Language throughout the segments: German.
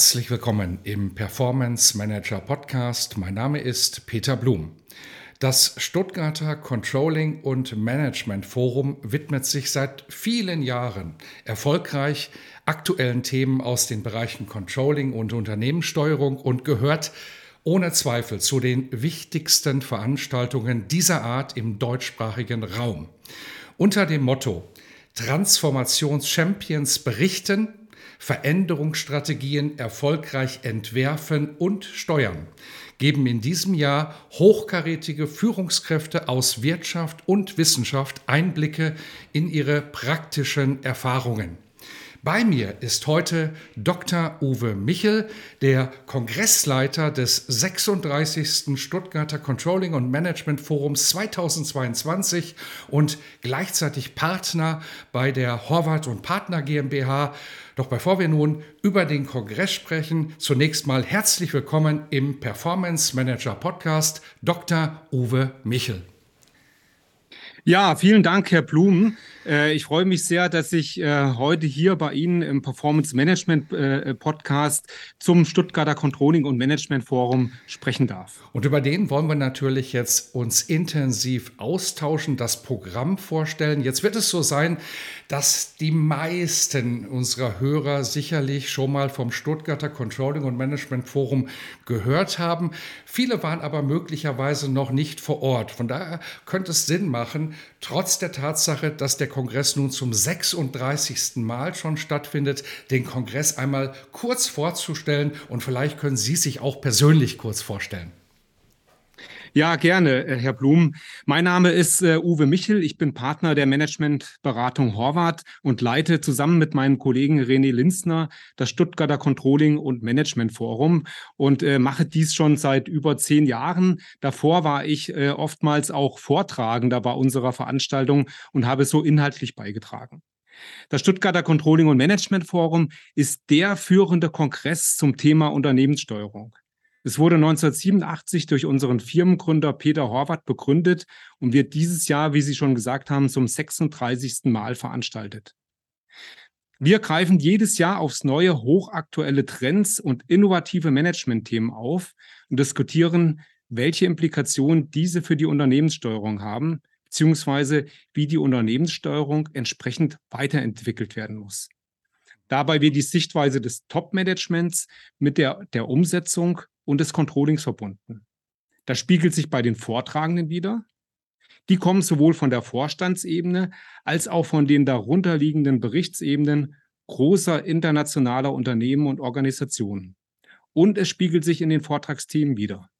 Herzlich willkommen im Performance Manager Podcast. Mein Name ist Peter Blum. Das Stuttgarter Controlling und Management Forum widmet sich seit vielen Jahren erfolgreich aktuellen Themen aus den Bereichen Controlling und Unternehmenssteuerung und gehört ohne Zweifel zu den wichtigsten Veranstaltungen dieser Art im deutschsprachigen Raum. Unter dem Motto Transformations-Champions berichten, Veränderungsstrategien erfolgreich entwerfen und steuern, geben in diesem Jahr hochkarätige Führungskräfte aus Wirtschaft und Wissenschaft Einblicke in ihre praktischen Erfahrungen. Bei mir ist heute Dr. Uwe Michel, der Kongressleiter des 36. Stuttgarter Controlling und Management Forums 2022 und gleichzeitig Partner bei der Horvath und Partner GmbH. Doch bevor wir nun über den Kongress sprechen, zunächst mal herzlich willkommen im Performance Manager Podcast Dr. Uwe Michel. Ja, vielen Dank, Herr Blum. Äh, ich freue mich sehr, dass ich äh, heute hier bei Ihnen im Performance Management äh, Podcast zum Stuttgarter Controlling und Management Forum sprechen darf. Und über den wollen wir natürlich jetzt uns intensiv austauschen, das Programm vorstellen. Jetzt wird es so sein, dass die meisten unserer Hörer sicherlich schon mal vom Stuttgarter Controlling und Management Forum gehört haben. Viele waren aber möglicherweise noch nicht vor Ort. Von daher könnte es Sinn machen, trotz der Tatsache, dass der Kongress nun zum 36. Mal schon stattfindet, den Kongress einmal kurz vorzustellen und vielleicht können Sie sich auch persönlich kurz vorstellen. Ja, gerne, äh, Herr Blum. Mein Name ist äh, Uwe Michel. Ich bin Partner der Managementberatung Horvath und leite zusammen mit meinem Kollegen René Linzner das Stuttgarter Controlling und Management Forum und äh, mache dies schon seit über zehn Jahren. Davor war ich äh, oftmals auch Vortragender bei unserer Veranstaltung und habe so inhaltlich beigetragen. Das Stuttgarter Controlling und Management Forum ist der führende Kongress zum Thema Unternehmenssteuerung. Es wurde 1987 durch unseren Firmengründer Peter Horvath begründet und wird dieses Jahr, wie Sie schon gesagt haben, zum 36. Mal veranstaltet. Wir greifen jedes Jahr aufs neue hochaktuelle Trends und innovative Managementthemen auf und diskutieren, welche Implikationen diese für die Unternehmenssteuerung haben, beziehungsweise wie die Unternehmenssteuerung entsprechend weiterentwickelt werden muss. Dabei wird die Sichtweise des Top-Managements mit der, der Umsetzung und des Controllings verbunden. Das spiegelt sich bei den Vortragenden wieder. Die kommen sowohl von der Vorstandsebene als auch von den darunterliegenden Berichtsebenen großer internationaler Unternehmen und Organisationen. Und es spiegelt sich in den Vortragsthemen wieder.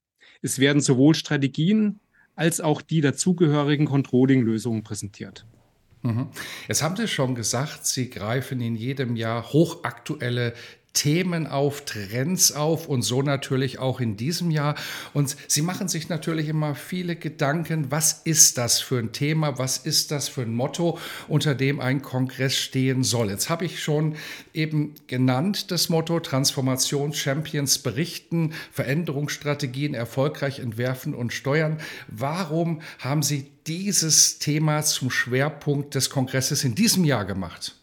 Es werden sowohl Strategien als auch die dazugehörigen Controlling-Lösungen präsentiert. Mhm. Jetzt haben Sie schon gesagt, Sie greifen in jedem Jahr hochaktuelle Themen auf, Trends auf und so natürlich auch in diesem Jahr. Und Sie machen sich natürlich immer viele Gedanken, was ist das für ein Thema, was ist das für ein Motto, unter dem ein Kongress stehen soll. Jetzt habe ich schon eben genannt das Motto Transformation Champions berichten, Veränderungsstrategien erfolgreich entwerfen und steuern. Warum haben Sie dieses Thema zum Schwerpunkt des Kongresses in diesem Jahr gemacht?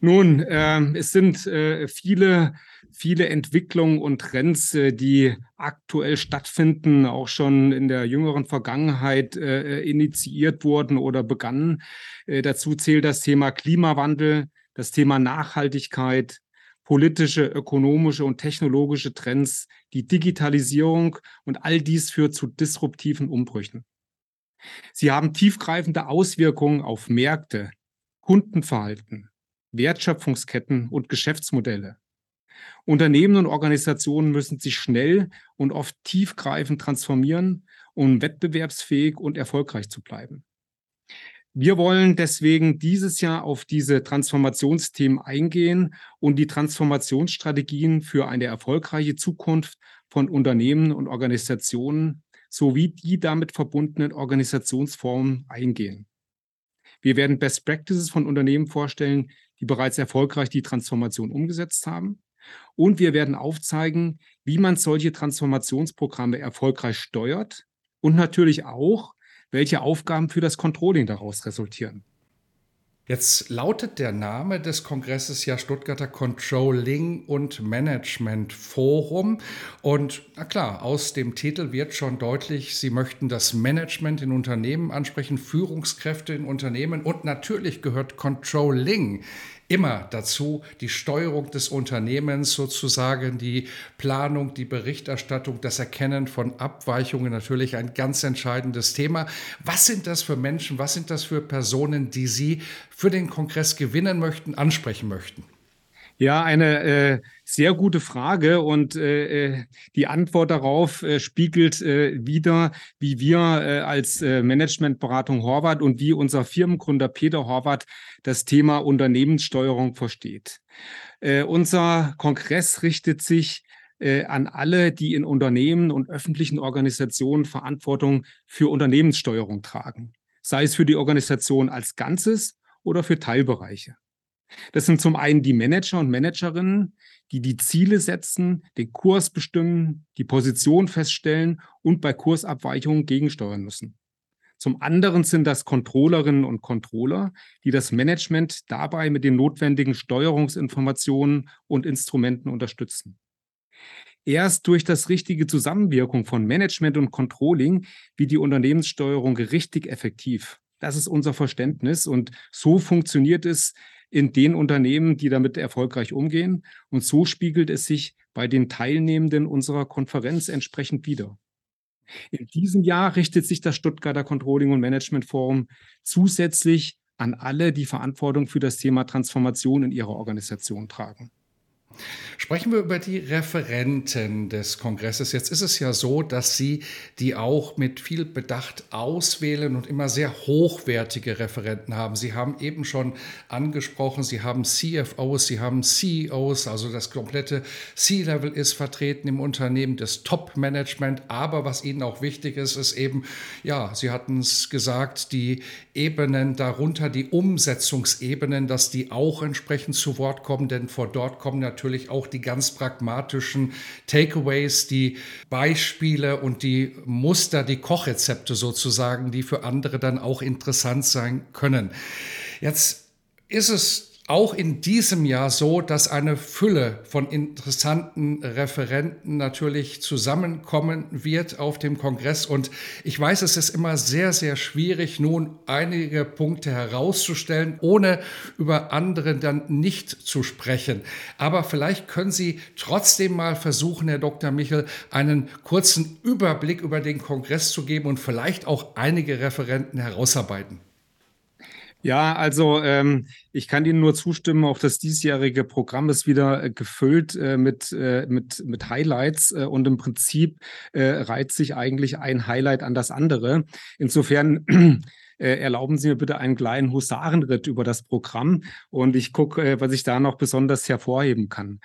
Nun, äh, es sind äh, viele, viele Entwicklungen und Trends, äh, die aktuell stattfinden, auch schon in der jüngeren Vergangenheit äh, initiiert wurden oder begannen. Äh, dazu zählt das Thema Klimawandel, das Thema Nachhaltigkeit, politische, ökonomische und technologische Trends, die Digitalisierung und all dies führt zu disruptiven Umbrüchen. Sie haben tiefgreifende Auswirkungen auf Märkte, Kundenverhalten, Wertschöpfungsketten und Geschäftsmodelle. Unternehmen und Organisationen müssen sich schnell und oft tiefgreifend transformieren, um wettbewerbsfähig und erfolgreich zu bleiben. Wir wollen deswegen dieses Jahr auf diese Transformationsthemen eingehen und die Transformationsstrategien für eine erfolgreiche Zukunft von Unternehmen und Organisationen sowie die damit verbundenen Organisationsformen eingehen. Wir werden Best Practices von Unternehmen vorstellen, die bereits erfolgreich die Transformation umgesetzt haben. Und wir werden aufzeigen, wie man solche Transformationsprogramme erfolgreich steuert und natürlich auch, welche Aufgaben für das Controlling daraus resultieren. Jetzt lautet der Name des Kongresses ja Stuttgarter Controlling und Management Forum. Und na klar, aus dem Titel wird schon deutlich, Sie möchten das Management in Unternehmen ansprechen, Führungskräfte in Unternehmen und natürlich gehört Controlling immer dazu, die Steuerung des Unternehmens sozusagen, die Planung, die Berichterstattung, das Erkennen von Abweichungen natürlich ein ganz entscheidendes Thema. Was sind das für Menschen, was sind das für Personen, die Sie für den Kongress gewinnen möchten, ansprechen möchten? Ja, eine äh, sehr gute Frage und äh, äh, die Antwort darauf äh, spiegelt äh, wieder, wie wir äh, als äh, Managementberatung Horvath und wie unser Firmengründer Peter Horvath das Thema Unternehmenssteuerung versteht. Äh, unser Kongress richtet sich äh, an alle, die in Unternehmen und öffentlichen Organisationen Verantwortung für Unternehmenssteuerung tragen, sei es für die Organisation als Ganzes oder für Teilbereiche. Das sind zum einen die Manager und Managerinnen, die die Ziele setzen, den Kurs bestimmen, die Position feststellen und bei Kursabweichungen gegensteuern müssen. Zum anderen sind das Controllerinnen und Controller, die das Management dabei mit den notwendigen Steuerungsinformationen und Instrumenten unterstützen. Erst durch das richtige Zusammenwirkung von Management und Controlling wird die Unternehmenssteuerung richtig effektiv. Das ist unser Verständnis und so funktioniert es in den Unternehmen, die damit erfolgreich umgehen. Und so spiegelt es sich bei den Teilnehmenden unserer Konferenz entsprechend wider. In diesem Jahr richtet sich das Stuttgarter Controlling und Management Forum zusätzlich an alle, die Verantwortung für das Thema Transformation in ihrer Organisation tragen. Sprechen wir über die Referenten des Kongresses. Jetzt ist es ja so, dass Sie die auch mit viel Bedacht auswählen und immer sehr hochwertige Referenten haben. Sie haben eben schon angesprochen, Sie haben CFOs, Sie haben CEOs, also das komplette C-Level ist vertreten im Unternehmen, das Top-Management. Aber was Ihnen auch wichtig ist, ist eben, ja, Sie hatten es gesagt, die Ebenen darunter, die Umsetzungsebenen, dass die auch entsprechend zu Wort kommen, denn vor dort kommen natürlich natürlich auch die ganz pragmatischen Takeaways, die Beispiele und die Muster, die Kochrezepte sozusagen, die für andere dann auch interessant sein können. Jetzt ist es auch in diesem Jahr so, dass eine Fülle von interessanten Referenten natürlich zusammenkommen wird auf dem Kongress. Und ich weiß, es ist immer sehr, sehr schwierig, nun einige Punkte herauszustellen, ohne über andere dann nicht zu sprechen. Aber vielleicht können Sie trotzdem mal versuchen, Herr Dr. Michel, einen kurzen Überblick über den Kongress zu geben und vielleicht auch einige Referenten herausarbeiten. Ja, also ähm, ich kann Ihnen nur zustimmen, auch das diesjährige Programm ist wieder äh, gefüllt äh, mit, äh, mit, mit Highlights äh, und im Prinzip äh, reiht sich eigentlich ein Highlight an das andere. Insofern äh, erlauben Sie mir bitte einen kleinen Husarenritt über das Programm und ich gucke, was ich da noch besonders hervorheben kann.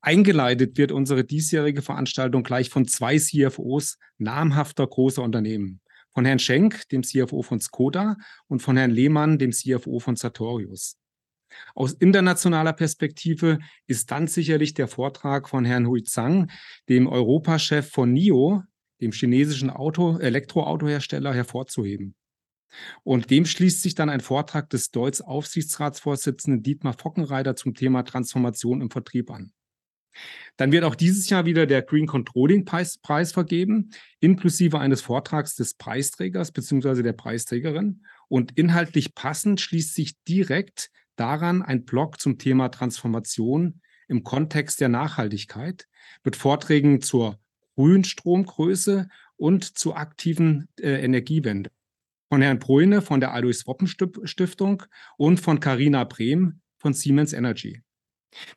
Eingeleitet wird unsere diesjährige Veranstaltung gleich von zwei CFOs namhafter großer Unternehmen von Herrn Schenk, dem CFO von Skoda, und von Herrn Lehmann, dem CFO von Sartorius. Aus internationaler Perspektive ist dann sicherlich der Vortrag von Herrn Hui Zhang, dem Europachef von NIO, dem chinesischen Auto, Elektroautohersteller, hervorzuheben. Und dem schließt sich dann ein Vortrag des Deutsch Aufsichtsratsvorsitzenden Dietmar Fockenreiter zum Thema Transformation im Vertrieb an. Dann wird auch dieses Jahr wieder der Green Controlling Preis, vergeben, inklusive eines Vortrags des Preisträgers bzw. der Preisträgerin. Und inhaltlich passend schließt sich direkt daran ein Blog zum Thema Transformation im Kontext der Nachhaltigkeit mit Vorträgen zur Grünstromgröße und zur aktiven äh, Energiewende. Von Herrn Bruyne von der Alois Woppen Stiftung und von Carina Brehm von Siemens Energy.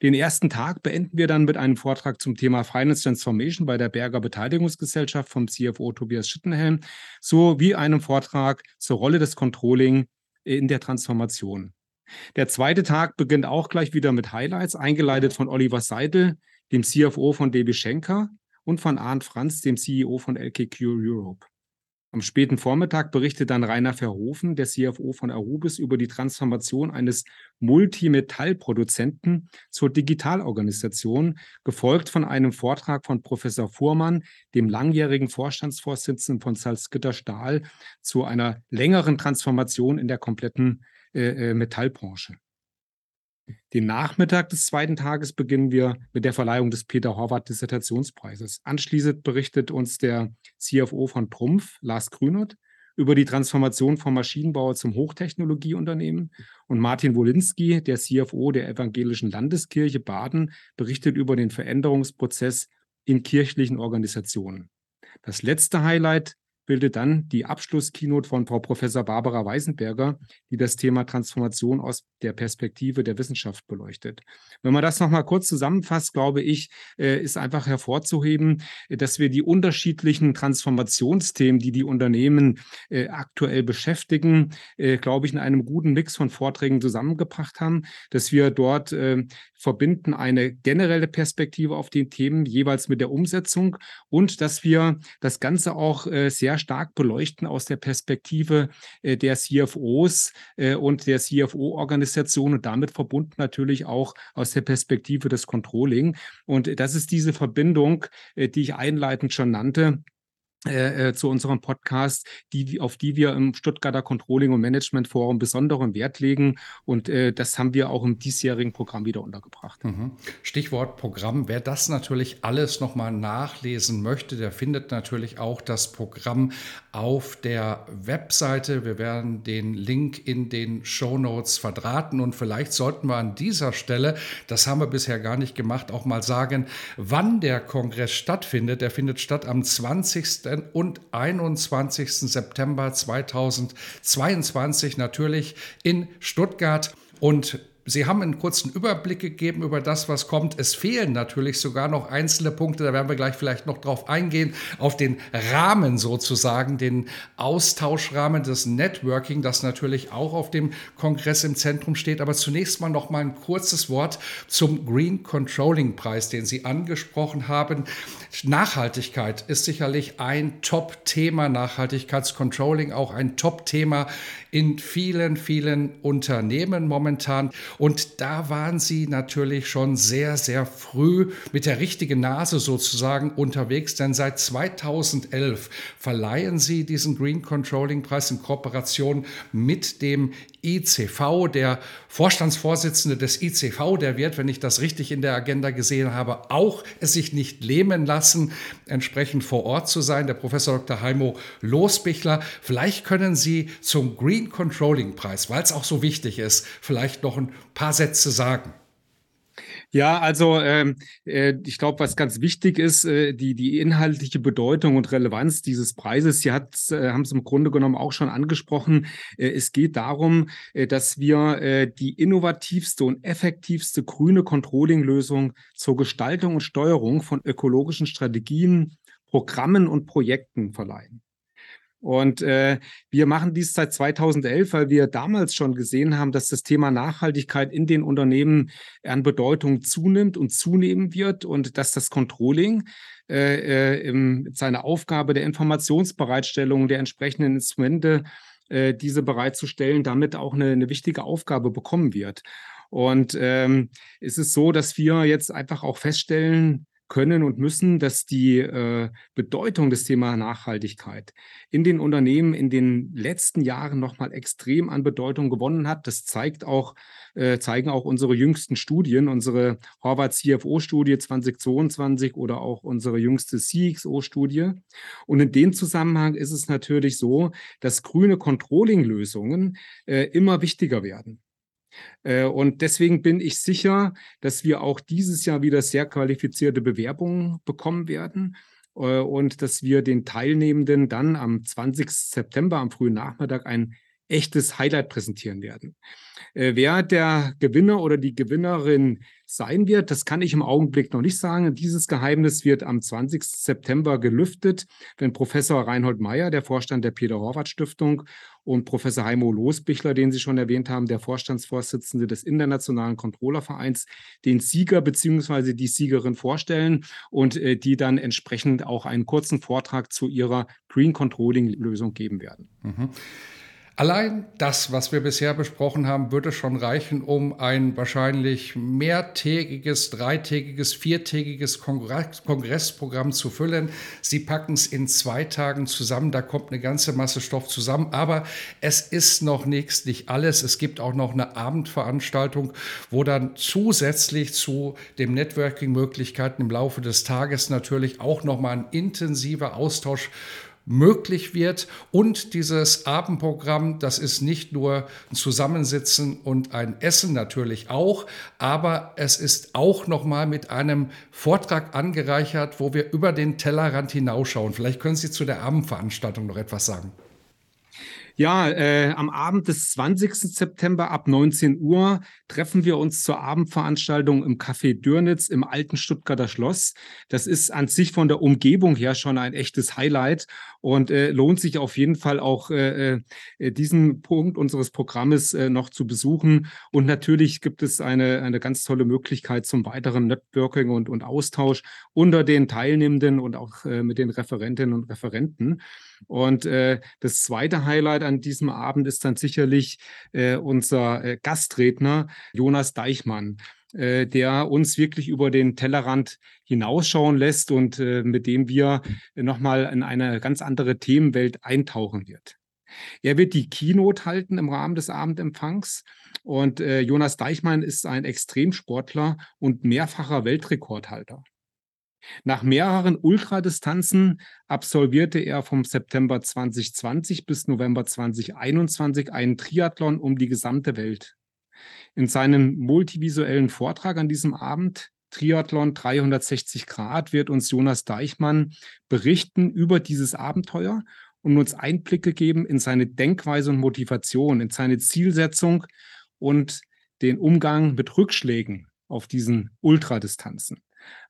Den ersten Tag beenden wir dann mit einem Vortrag zum Thema Finance Transformation bei der Berger Beteiligungsgesellschaft vom CFO Tobias Schittenhelm sowie einem Vortrag zur Rolle des Controlling in der Transformation. Der zweite Tag beginnt auch gleich wieder mit Highlights, eingeleitet von Oliver Seidel, dem CFO von DB Schenker und von Arndt Franz, dem CEO von LKQ Europe. Am späten Vormittag berichtet dann Rainer Verhofen, der CFO von Arubis, über die Transformation eines Multimetallproduzenten zur Digitalorganisation, gefolgt von einem Vortrag von Professor Fuhrmann, dem langjährigen Vorstandsvorsitzenden von Salzgitter Stahl, zu einer längeren Transformation in der kompletten äh, äh Metallbranche. Den Nachmittag des zweiten Tages beginnen wir mit der Verleihung des Peter Horvath Dissertationspreises. Anschließend berichtet uns der CFO von Trumpf, Lars Grünert, über die Transformation vom Maschinenbauer zum Hochtechnologieunternehmen und Martin Wolinski, der CFO der Evangelischen Landeskirche Baden, berichtet über den Veränderungsprozess in kirchlichen Organisationen. Das letzte Highlight bildet dann die Abschlusskeynote von Frau Professor Barbara Weisenberger, die das Thema Transformation aus der Perspektive der Wissenschaft beleuchtet. Wenn man das nochmal kurz zusammenfasst, glaube ich, äh, ist einfach hervorzuheben, dass wir die unterschiedlichen Transformationsthemen, die die Unternehmen äh, aktuell beschäftigen, äh, glaube ich, in einem guten Mix von Vorträgen zusammengebracht haben, dass wir dort verbinden eine generelle Perspektive auf die Themen jeweils mit der Umsetzung und dass wir das Ganze auch sehr sehr stark beleuchten aus der Perspektive äh, der CFOs äh, und der CFO-Organisation und damit verbunden natürlich auch aus der Perspektive des Controlling. Und das ist diese Verbindung, äh, die ich einleitend schon nannte, äh, äh, zu unserem Podcast, die, auf die wir im Stuttgarter Controlling und Management Forum besonderen Wert legen. Und äh, das haben wir auch im diesjährigen Programm wieder untergebracht. Mhm. Stichwort Programm. Wer das natürlich alles nochmal nachlesen möchte, der findet natürlich auch das Programm auf der Webseite. Wir werden den Link in den Show Notes verdrahten. Und vielleicht sollten wir an dieser Stelle, das haben wir bisher gar nicht gemacht, auch mal sagen, wann der Kongress stattfindet. Der findet statt am 20 und 21. September 2022 natürlich in Stuttgart. Und Sie haben einen kurzen Überblick gegeben über das, was kommt. Es fehlen natürlich sogar noch einzelne Punkte, da werden wir gleich vielleicht noch drauf eingehen, auf den Rahmen sozusagen, den Austauschrahmen des Networking, das natürlich auch auf dem Kongress im Zentrum steht. Aber zunächst mal noch mal ein kurzes Wort zum Green Controlling Preis, den Sie angesprochen haben. Nachhaltigkeit ist sicherlich ein Top-Thema, Nachhaltigkeitscontrolling auch ein Top-Thema in vielen, vielen Unternehmen momentan. Und da waren sie natürlich schon sehr, sehr früh mit der richtigen Nase sozusagen unterwegs, denn seit 2011 verleihen sie diesen Green Controlling Preis in Kooperation mit dem ICV. Der Vorstandsvorsitzende des ICV, der wird, wenn ich das richtig in der Agenda gesehen habe, auch es sich nicht lähmen lassen, entsprechend vor Ort zu sein. Der Professor Dr. Heimo Losbichler. Vielleicht können Sie zum Green Controlling Preis, weil es auch so wichtig ist, vielleicht noch ein paar Sätze sagen. Ja, also ähm, äh, ich glaube, was ganz wichtig ist, äh, die, die inhaltliche Bedeutung und Relevanz dieses Preises, Sie äh, haben es im Grunde genommen auch schon angesprochen. Äh, es geht darum, äh, dass wir äh, die innovativste und effektivste grüne Controlling-Lösung zur Gestaltung und Steuerung von ökologischen Strategien, Programmen und Projekten verleihen. Und äh, wir machen dies seit 2011, weil wir damals schon gesehen haben, dass das Thema Nachhaltigkeit in den Unternehmen an Bedeutung zunimmt und zunehmen wird und dass das Controlling äh, äh, im, seine Aufgabe der Informationsbereitstellung der entsprechenden Instrumente, äh, diese bereitzustellen, damit auch eine, eine wichtige Aufgabe bekommen wird. Und ähm, es ist so, dass wir jetzt einfach auch feststellen, können und müssen, dass die äh, Bedeutung des Thema Nachhaltigkeit in den Unternehmen in den letzten Jahren nochmal extrem an Bedeutung gewonnen hat. Das zeigt auch, äh, zeigen auch unsere jüngsten Studien, unsere Harvard CFO-Studie 2022 oder auch unsere jüngste CXO-Studie. Und in dem Zusammenhang ist es natürlich so, dass grüne Controlling-Lösungen äh, immer wichtiger werden. Äh, und deswegen bin ich sicher, dass wir auch dieses Jahr wieder sehr qualifizierte Bewerbungen bekommen werden äh, und dass wir den Teilnehmenden dann am 20. September am frühen Nachmittag ein echtes Highlight präsentieren werden. Äh, wer der Gewinner oder die Gewinnerin sein wird, das kann ich im Augenblick noch nicht sagen. Dieses Geheimnis wird am 20. September gelüftet, wenn Professor Reinhold Meyer, der Vorstand der Peter-Horvath-Stiftung, und Professor Heimo Losbichler, den Sie schon erwähnt haben, der Vorstandsvorsitzende des Internationalen Controllervereins, den Sieger bzw. die Siegerin vorstellen und äh, die dann entsprechend auch einen kurzen Vortrag zu ihrer Green Controlling-Lösung geben werden. Mhm. Allein das, was wir bisher besprochen haben, würde schon reichen, um ein wahrscheinlich mehrtägiges, dreitägiges, viertägiges Kongressprogramm zu füllen. Sie packen es in zwei Tagen zusammen, da kommt eine ganze Masse Stoff zusammen, aber es ist noch nichts, nicht alles. Es gibt auch noch eine Abendveranstaltung, wo dann zusätzlich zu den Networking-Möglichkeiten im Laufe des Tages natürlich auch nochmal ein intensiver Austausch möglich wird. Und dieses Abendprogramm, das ist nicht nur ein Zusammensitzen und ein Essen natürlich auch, aber es ist auch nochmal mit einem Vortrag angereichert, wo wir über den Tellerrand hinausschauen. Vielleicht können Sie zu der Abendveranstaltung noch etwas sagen. Ja, äh, am Abend des 20. September ab 19 Uhr treffen wir uns zur Abendveranstaltung im Café Dürnitz im alten Stuttgarter Schloss. Das ist an sich von der Umgebung her schon ein echtes Highlight und äh, lohnt sich auf jeden Fall auch äh, äh, diesen Punkt unseres Programmes äh, noch zu besuchen. Und natürlich gibt es eine, eine ganz tolle Möglichkeit zum weiteren Networking und, und Austausch unter den Teilnehmenden und auch äh, mit den Referentinnen und Referenten. Und äh, das zweite Highlight an diesem Abend ist dann sicherlich äh, unser äh, Gastredner Jonas Deichmann äh, der uns wirklich über den Tellerrand hinausschauen lässt und äh, mit dem wir nochmal in eine ganz andere Themenwelt eintauchen wird. Er wird die Keynote halten im Rahmen des Abendempfangs. Und äh, Jonas Deichmann ist ein Extremsportler und mehrfacher Weltrekordhalter. Nach mehreren Ultradistanzen absolvierte er vom September 2020 bis November 2021 einen Triathlon um die gesamte Welt. In seinem multivisuellen Vortrag an diesem Abend Triathlon 360 Grad wird uns Jonas Deichmann berichten über dieses Abenteuer und uns Einblicke geben in seine Denkweise und Motivation, in seine Zielsetzung und den Umgang mit Rückschlägen auf diesen Ultradistanzen.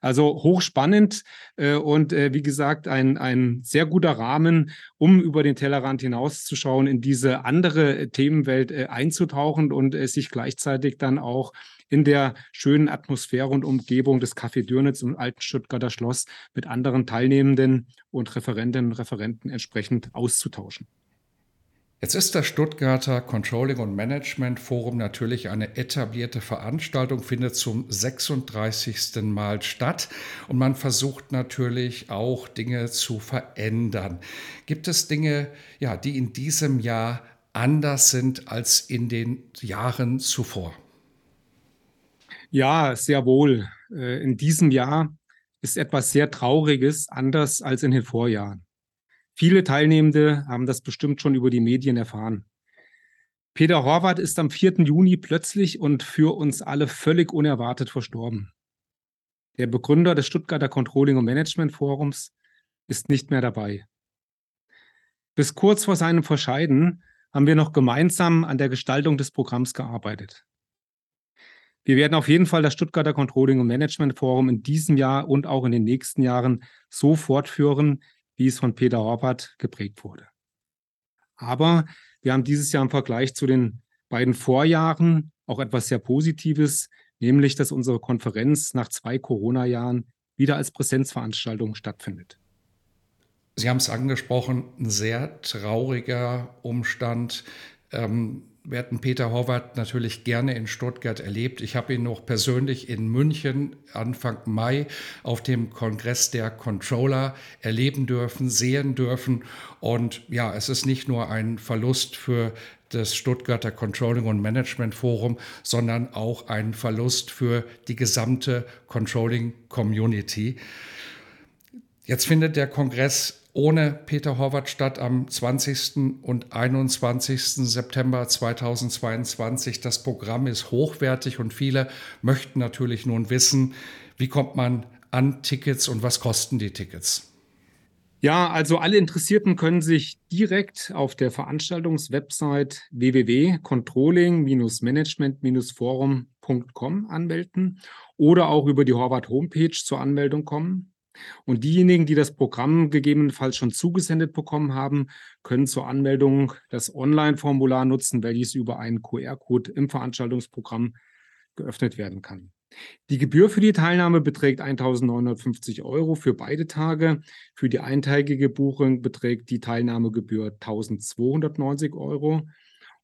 Also hochspannend äh, und äh, wie gesagt, ein, ein sehr guter Rahmen, um über den Tellerrand hinauszuschauen, in diese andere Themenwelt äh, einzutauchen und äh, sich gleichzeitig dann auch in der schönen Atmosphäre und Umgebung des Café Dürnitz im alten Stuttgarter Schloss mit anderen Teilnehmenden und Referentinnen und Referenten entsprechend auszutauschen. Jetzt ist das Stuttgarter Controlling und Management Forum natürlich eine etablierte Veranstaltung, findet zum 36. Mal statt und man versucht natürlich auch Dinge zu verändern. Gibt es Dinge, ja, die in diesem Jahr anders sind als in den Jahren zuvor? Ja, sehr wohl. Äh, in diesem Jahr ist etwas sehr Trauriges anders als in den Vorjahren. Viele Teilnehmende haben das bestimmt schon über die Medien erfahren. Peter Horvath ist am 4. Juni plötzlich und für uns alle völlig unerwartet verstorben. Der Begründer des Stuttgarter Controlling und Management Forums ist nicht mehr dabei. Bis kurz vor seinem Verscheiden haben wir noch gemeinsam an der Gestaltung des Programms gearbeitet. Wir werden auf jeden Fall das Stuttgarter Controlling und Management Forum in diesem Jahr und auch in den nächsten Jahren so fortführen, wie es von Peter Horvath geprägt wurde. Aber wir haben dieses Jahr im Vergleich zu den beiden Vorjahren auch etwas sehr Positives, nämlich dass unsere Konferenz nach zwei Corona-Jahren wieder als Präsenzveranstaltung stattfindet. Sie haben es angesprochen, ein sehr trauriger Umstand. Ähm, wir hätten Peter Horvath natürlich gerne in Stuttgart erlebt. Ich habe ihn noch persönlich in München Anfang Mai auf dem Kongress der Controller erleben dürfen, sehen dürfen. Und ja, es ist nicht nur ein Verlust für das Stuttgarter Controlling und Management Forum, sondern auch ein Verlust für die gesamte Controlling Community. Jetzt findet der Kongress ohne Peter Horvath statt am 20. und 21. September 2022. Das Programm ist hochwertig und viele möchten natürlich nun wissen, wie kommt man an Tickets und was kosten die Tickets? Ja, also alle Interessierten können sich direkt auf der Veranstaltungswebsite www.controlling-management-forum.com anmelden oder auch über die Horvath Homepage zur Anmeldung kommen. Und diejenigen, die das Programm gegebenenfalls schon zugesendet bekommen haben, können zur Anmeldung das Online-Formular nutzen, welches über einen QR-Code im Veranstaltungsprogramm geöffnet werden kann. Die Gebühr für die Teilnahme beträgt 1.950 Euro für beide Tage. Für die eintägige Buchung beträgt die Teilnahmegebühr 1.290 Euro.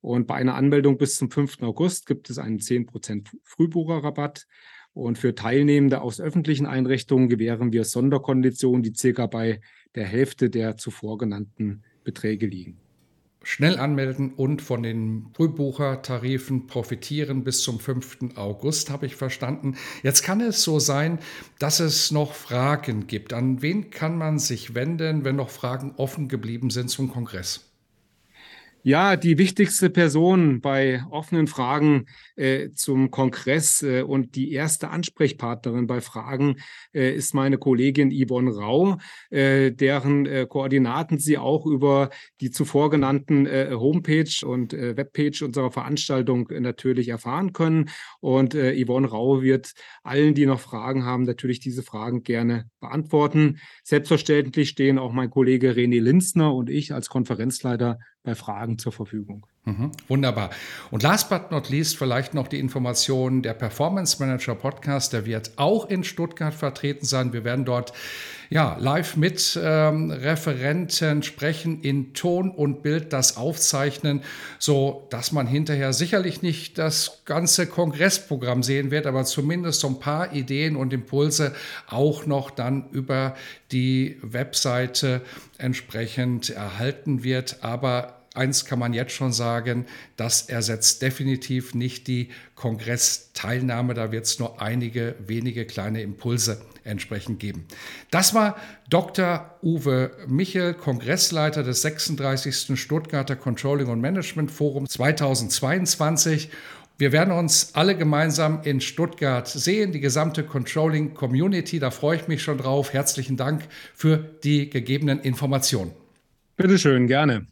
Und bei einer Anmeldung bis zum 5. August gibt es einen 10% Frühbucherrabatt. Und für Teilnehmende aus öffentlichen Einrichtungen gewähren wir Sonderkonditionen, die circa bei der Hälfte der zuvor genannten Beträge liegen schnell anmelden und von den Frühbuchertarifen profitieren bis zum 5. August, habe ich verstanden. Jetzt kann es so sein, dass es noch Fragen gibt. An wen kann man sich wenden, wenn noch Fragen offen geblieben sind zum Kongress? Ja, die wichtigste Person bei offenen Fragen äh, zum Kongress äh, und die erste Ansprechpartnerin bei Fragen äh, ist meine Kollegin Yvonne Rau, äh, deren äh, Koordinaten Sie auch über die zuvor genannten äh, Homepage und Webpage unserer Veranstaltung natürlich erfahren können. Und Yvonne Rau wird allen, die noch Fragen haben, natürlich diese Fragen gerne beantworten. Selbstverständlich stehen auch mein Kollege René Linzner und ich als Konferenzleiter bei Fragen zur Verfügung. Mhm, wunderbar. Und last but not least vielleicht noch die Information, der Performance Manager Podcast, der wird auch in Stuttgart vertreten sein. Wir werden dort ja, live mit ähm, Referenten sprechen, in Ton und Bild das aufzeichnen, so dass man hinterher sicherlich nicht das ganze Kongressprogramm sehen wird, aber zumindest so ein paar Ideen und Impulse auch noch dann über die Webseite entsprechend erhalten wird. Aber eins kann man jetzt schon sagen, das ersetzt definitiv nicht die Kongressteilnahme. Da wird es nur einige wenige kleine Impulse entsprechend geben. Das war Dr. Uwe Michel, Kongressleiter des 36. Stuttgarter Controlling und Management Forum 2022. Wir werden uns alle gemeinsam in Stuttgart sehen, die gesamte Controlling Community. Da freue ich mich schon drauf. Herzlichen Dank für die gegebenen Informationen. Bitteschön, gerne.